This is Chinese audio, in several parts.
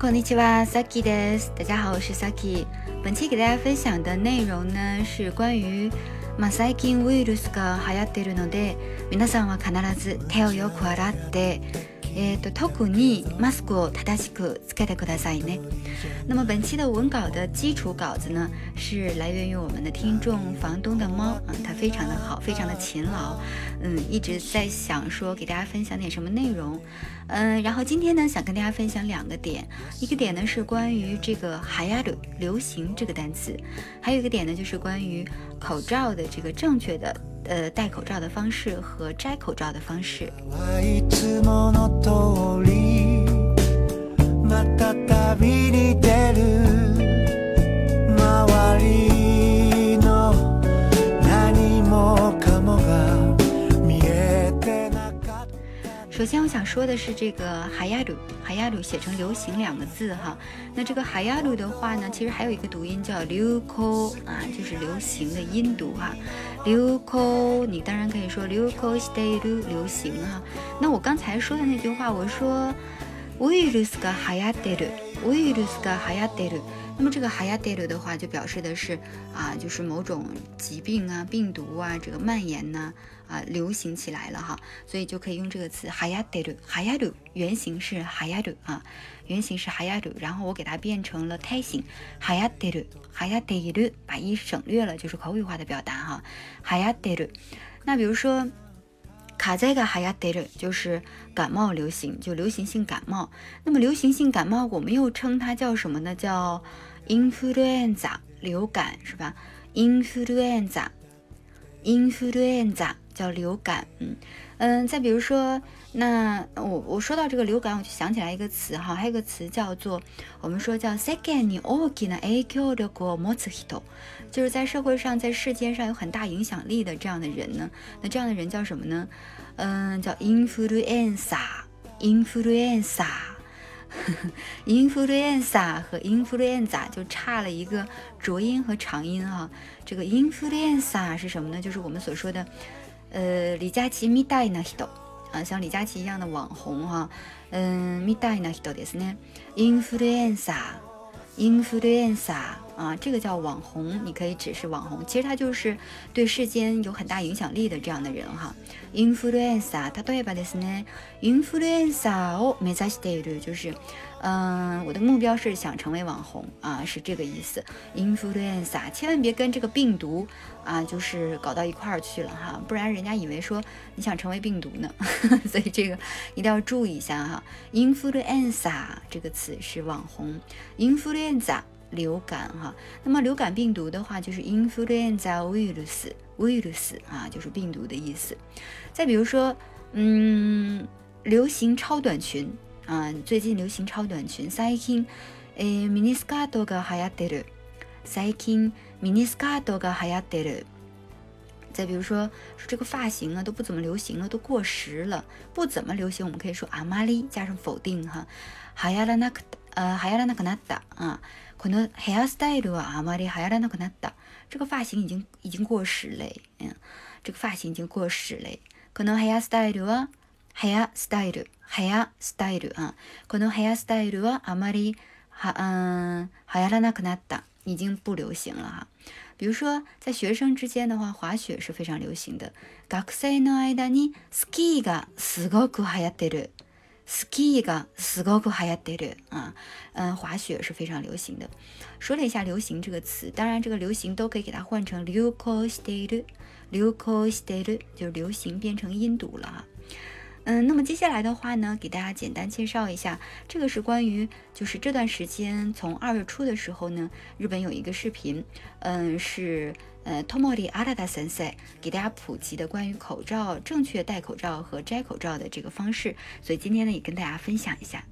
こんにちは、Saki です。大家好，我是 Saki。本期给大家分享的内容呢是关于まあ最近ウイルスが流行っているので、皆さんは必ず手をよく洗ってえーと、特にマスクを正しくつけてくださいね。那么本期的文稿的基础稿子呢，是来源于我们的听众房东的猫啊，它非常的好，非常的勤劳，嗯，一直在想说给大家分享点什么内容，嗯，然后今天呢，想跟大家分享两个点，一个点呢是关于这个“哈亚鲁”流行这个单词，还有一个点呢就是关于口罩的这个正确的。 呃，戴口罩的方式和摘口罩的方式。首先，我想说的是这个“海亚鲁”，“海亚鲁”写成“流行”两个字哈。那这个“海亚鲁”的话呢，其实还有一个读音叫“流口”啊，就是流行的音读哈。流口，你当然可以说“流口 stay 流流行”哈。那我刚才说的那句话，我说“ウイルスが流行ってる”，“ウイルスが流行ってる”。那么这个“流行ってる”的话，就表示的是啊，就是某种疾病啊、病毒啊，这个蔓延呢。啊，流行起来了哈，所以就可以用这个词 hayaderu，hayaderu 原型是 hayaderu 啊，原型是 hayaderu，然后我给它变成了胎形 hayaderu，hayaderu，把一省略了，就是口语化的表达哈，hayaderu。那比如说 卡在个 hayaderu，就是感冒流行，就流行性感冒。那么流行性感冒，我们又称它叫什么呢？叫 influenza，流感是吧？influenza，influenza。叫流感，嗯嗯，再比如说，那我我说到这个流感，我就想起来一个词哈，还有个词叫做，我们说叫 second organ a q 的 go mosquito，就是在社会上，在世间上有很大影响力的这样的人呢，那这样的人叫什么呢？嗯，叫 influenza，influenza。influenza 和 influenza 就差了一个浊音和长音哈。这个 influenza 是什么呢？就是我们所说的。呃，李佳琦みたいな人啊，像李佳琦一样的网红哈，嗯，みたいな人ですね。イ influencer 啊，这个叫网红，你可以指是网红，其实他就是对世间有很大影响力的这样的人哈。influencer，例えばですね、influencer を目指している就是。嗯，我的目标是想成为网红啊，是这个意思。Influenza，千万别跟这个病毒啊，就是搞到一块儿去了哈，不然人家以为说你想成为病毒呢。所以这个一定要注意一下哈。Influenza 这个词是网红，Influenza 流感哈。那么流感病毒的话就是 Influenza virus，virus 啊，就是病毒的意思。再比如说，嗯，流行超短裙。嗯，最近流行超短裙。最近，诶，ミニスカートが流行ってる。最近ミニスカートが流行ってる。再比如说，说这个发型啊都不怎么流行了，都过时了。不怎么流行，我们可以说あまり加上否定哈。流行らなく呃流行らなくなった啊。このヘアスタイルはあまり流行らなくなった。这个发型已经已经过时嘞。嗯，这个发型已经过时嘞。このヘアスタイルはヘアスタイル。 ヘアスタイル啊，このヘアスタイルはあまりは嗯流行らなくなった，已经不流行了哈。比如说，在学生之间的话，滑雪是非常流行的。学生の間にスキーがすごく流行ってる。スキーがすごく流行ってる啊，嗯，滑雪是非常流行的。说了一下“流行”这个词，当然这个“流行”都可以给它换成流行してる。流行してる就是流行变成音读了哈。 嗯，那么接下来的话呢，给大家简单介绍一下，这个是关于就是这段时间从二月初的时候呢，日本有一个视频，嗯，是呃 Tomori Arada Sensei 给大家普及的关于口罩正确戴口罩和摘口罩的这个方式，所以今天呢也跟大家分享一下。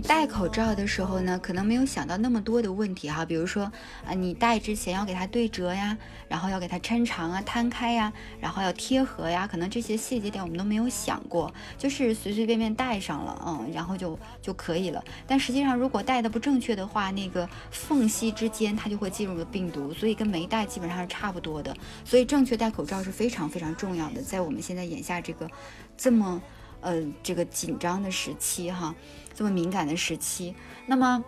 戴口罩的时候呢，可能没有想到那么多的问题哈，比如说啊，你戴之前要给它对折呀，然后要给它抻长啊、摊开呀，然后要贴合呀，可能这些细节点我们都没有想过，就是随随便便戴上了，嗯，然后就就可以了。但实际上，如果戴的不正确的话，那个缝隙之间它就会进入了病毒，所以跟没戴基本上是差不多的。所以正确戴口罩是非常非常重要的，在我们现在眼下这个这么呃这个紧张的时期哈。这么敏感的时期，那么，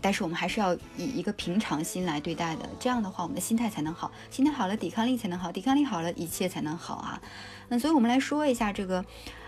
但是我们还是要以一个平常心来对待的，这样的话，我们的心态才能好，心态好了，抵抗力才能好，抵抗力好了，一切才能好啊。那所以我们来说一下这个，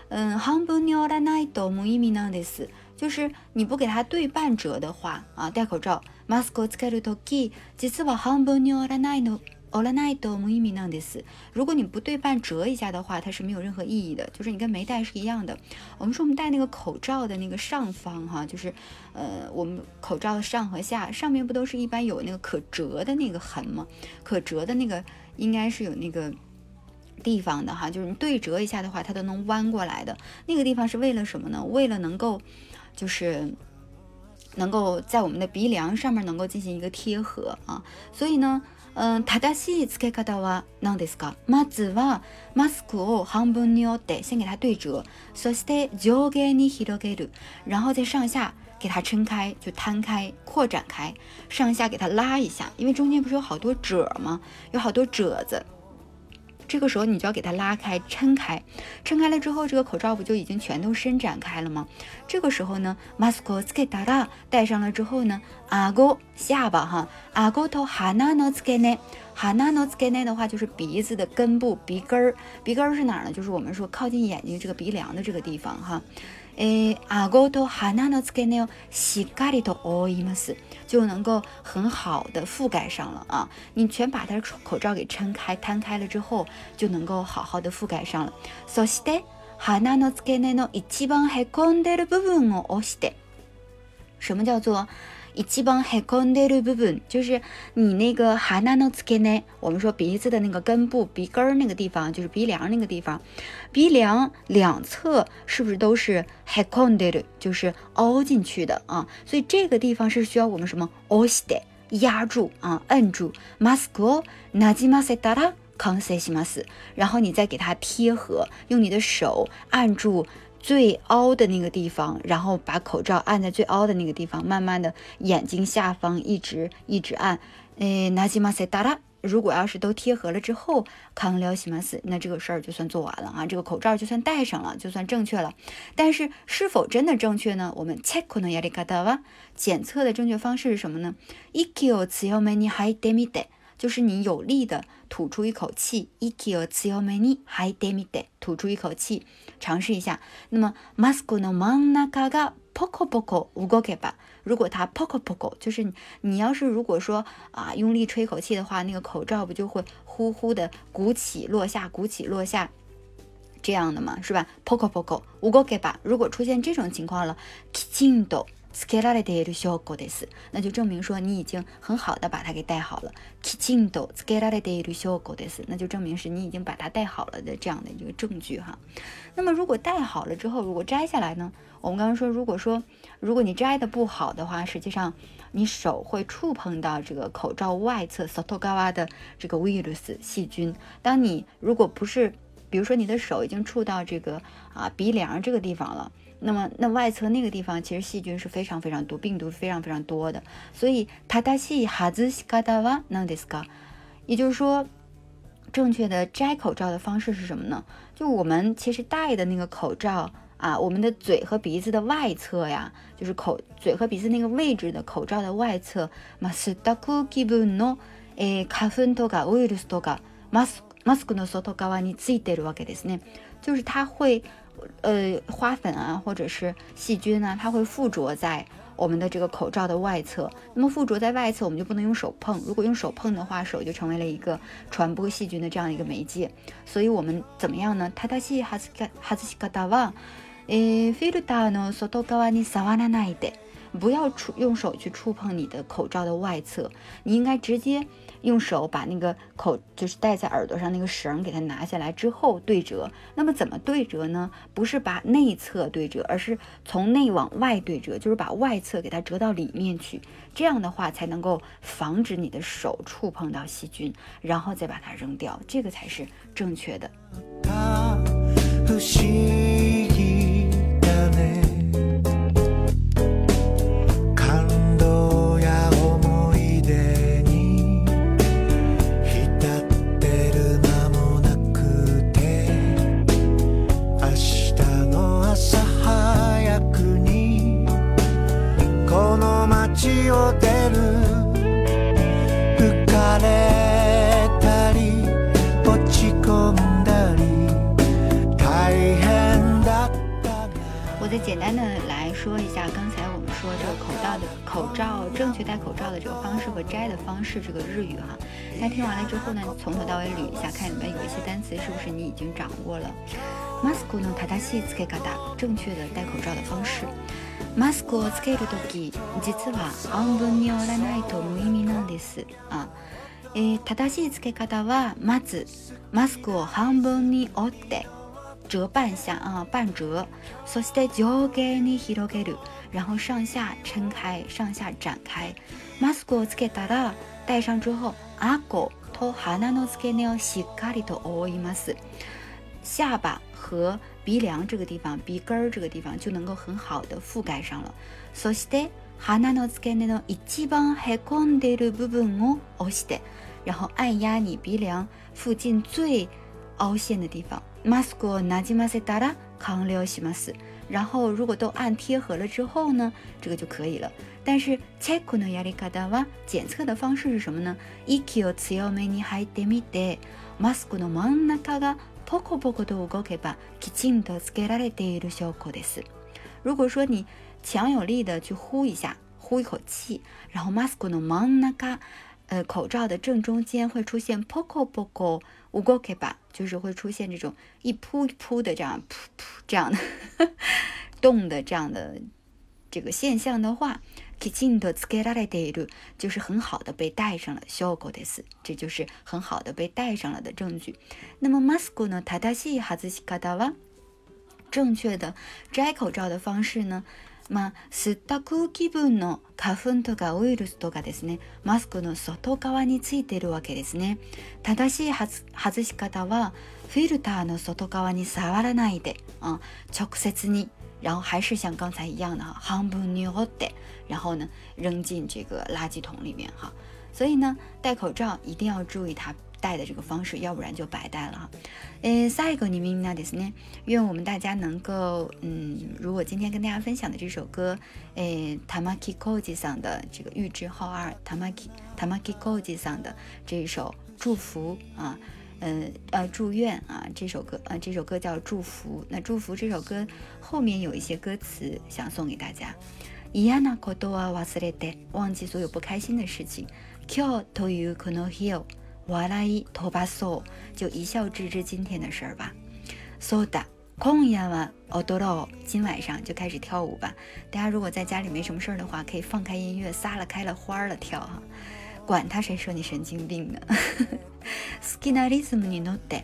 嗯，半分に折らないと無意味なんです。就是你不给它对半折的话啊，戴口罩，マスクをつけるとき、実は半分に折らないの。 オラナイドムイミナデ斯，如果你不对半折一下的话，它是没有任何意义的，就是你跟没戴是一样的。我们说我们戴那个口罩的那个上方哈，就是呃我们口罩的上和下，上面不都是一般有那个可折的那个痕吗？可折的那个应该是有那个地方的哈，就是你对折一下的话，它都能弯过来的。那个地方是为了什么呢？为了能够就是能够在我们的鼻梁上面能够进行一个贴合啊，所以呢。 嗯，正しい付け方は何ですか？まずはマスクを半分に折って先给它对折，そして上下に広げる，然后再上下给它撑开，就摊开、扩展开，上下给它拉一下，因为中间不是有好多褶吗？有好多褶子。 这个时候你就要给它拉开、撑开，撑开了之后，这个口罩不就已经全都伸展开了吗？这个时候呢，マスクをつけたら戴上了之后呢，顎下巴哈，顎と鼻の付け根，鼻の付け根的话就是鼻子的根部、鼻根儿，鼻根儿是哪儿呢？就是我们说靠近眼睛这个鼻梁的这个地方哈。诶，顎と鼻の付け根をしっかりと覆います， 就能够很好的覆盖上了啊！你全把它的口罩给撑开、摊开了之后，就能够好好的覆盖上了。そして鼻の付け根の一番へこんでる部分を押して，什么叫做？ 一基本黑空的部分就是你那个哈纳诺斯根呢，我们说鼻子的那个根部、鼻根儿那个地方，就是鼻梁那个地方，鼻梁两侧是不是都是黑空的，就是凹进去的啊？所以这个地方是需要我们什么？押して压住啊，摁住。マスクをなじませたら完成します。然后你再给它贴合，用你的手按住。 最凹的那个地方，然后把口罩按在最凹的那个地方，慢慢的眼睛下方一直一直按。诶，那西马塞达拉，如果要是都贴合了之后，康辽西马斯，那这个事儿就算做完了啊，这个口罩就算戴上了，就算正确了。但是是否真的正确呢？我们切可能亚里卡达瓦检测的正确方式是什么呢？一 q 次要没你还得咪得。就是你有力的吐出一口气，iki o tsuyo me ni hai demite，吐出一口气，尝试一下。那么 mask no manaka ga poko poko ugoke ba，如果它 poko poko，就是你要是如果说啊用力吹口气的话，那个口罩不就会呼呼的鼓起落下，鼓起落下这样的嘛，是吧？poko poko ugoke ba，如果出现这种情况了，kichindo。つけられている証拠です。那就证明说你已经很好的把它给戴好了。きちんとつけられている証拠です。那就证明是你已经把它戴好了的这样的一个证据哈。那么如果戴好了之后，如果摘下来呢？我们刚刚说，如果说如果你摘的不好的话，实际上你手会触碰到这个口罩外侧 sotogawa 的这个 virus 细菌。当你如果不是，比如说你的手已经触到这个啊鼻梁这个地方了。 那么，那外侧那个地方其实细菌是非常非常多，病毒非常非常多的。所以，他达西哈兹西卡达瓦那迪斯卡，也就是说，正确的摘口罩的方式是什么呢？就我们其实戴的那个口罩啊，我们的嘴和鼻子的外侧呀，就是口嘴和鼻子那个位置的口罩的外侧，マスダクキブのえ花粉とかウイルスとかマスマスクの外側についてるわけですね。就是它会。 呃，花粉啊，或者是细菌啊，它会附着在我们的这个口罩的外侧。那么附着在外侧，我们就不能用手碰。如果用手碰的话，手就成为了一个传播细菌的这样一个媒介。所以我们怎么样呢？它它是哈斯卡哈斯西卡达瓦，诶，フィルターの外側に触らないで、 不要触用手去触碰你的口罩的外侧，你应该直接。 用手把那个口就是戴在耳朵上那个绳给它拿下来之后对折。那么怎么对折呢？不是把内侧对折，而是从内往外对折，就是把外侧给它折到里面去。这样的话才能够防止你的手触碰到细菌，然后再把它扔掉，这个才是正确的。再简单的来说一下，刚才我们说这个口罩的口罩正确戴口罩的这个方式和摘的方式，这个日语哈。大家听完了之后呢，从头到尾捋一下，看里面有一些单词是不是你已经掌握了。マスクの正しいつけ方，正确的戴口罩的方式。マスクをつけるとき、実は半分に折らないと無意味なんです啊。えー、正しいつけ方はまずマスクを半分に折って 折半下啊，半折。そして上下に広げる，然后上下撑开，上下展开。マスクをつけたら戴上之后、顎と鼻の付け根をしっかりと覆います。下巴和鼻梁这个地方、鼻根儿这个地方就能够很好的覆盖上了。そして鼻の付け根の一番へこんでいる部分を押して、然后按压你鼻梁附近最凹陷的地方。 マスクをなじませたら完了します。然后如果都按贴合了之后呢，这个就可以了。但是チェックのやり方は检测的方式是什么呢？息を強めに吐いてみて、マスクの真ん中がポコポコと動けばきちんとつけられている証拠です。如果说你强有力的去呼一下，呼一口气，然后マスクの真ん中，呃，口罩的正中间会出现ポコポコ 動けば，就是会出现这种一扑一扑的这样噗噗这样的动的这样的这个现象的话。きちんとつけられている，就是很好的被戴上了。証拠です。这就是很好的被戴上了的证据。那么マスクの正しい外し方は正确的摘口罩的方式呢？ まあ、吸った空気分の花粉とかウイルスとかですね、マスクの外側についているわけですね。正しい外し方は、フィルターの外側に触らないで、あ直接に然后还是像刚才一样的，半分に折って，然后呢扔进这个垃圾桶里面哈。所以呢，戴口罩一定要注意它戴的这个方式，要不然就白戴了哈。呃，下一个你们那ですね，愿我们大家能够嗯，如果今天跟大家分享的这首歌，呃，Tamaki Koji 上的这个玉置浩二，Tamaki Tamaki Koji 上的这一首祝福啊。呃呃，祝愿啊，这首歌呃，这首歌叫祝福。那祝福这首歌后面有一些歌词想送给大家。イヤナコトは忘れて忘记所有不开心的事情。今日というこの日を 笑い飛ばそう就一笑置之今天的事儿吧。そうだ、今夜は踊ろう。今晚上就开始跳舞吧。大家如果在家里没什么事儿的话，可以放开音乐，撒了开了花了跳哈。管他谁说你神经病呢？Skinalism に乗って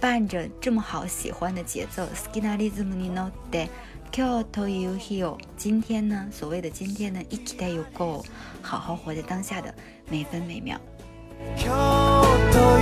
伴着这么好喜欢的节奏，Skinalism に乗って今日という日を今天呢，所谓的今天呢，生きてゆこう，好好活在当下的每分每秒。 今日というこの日を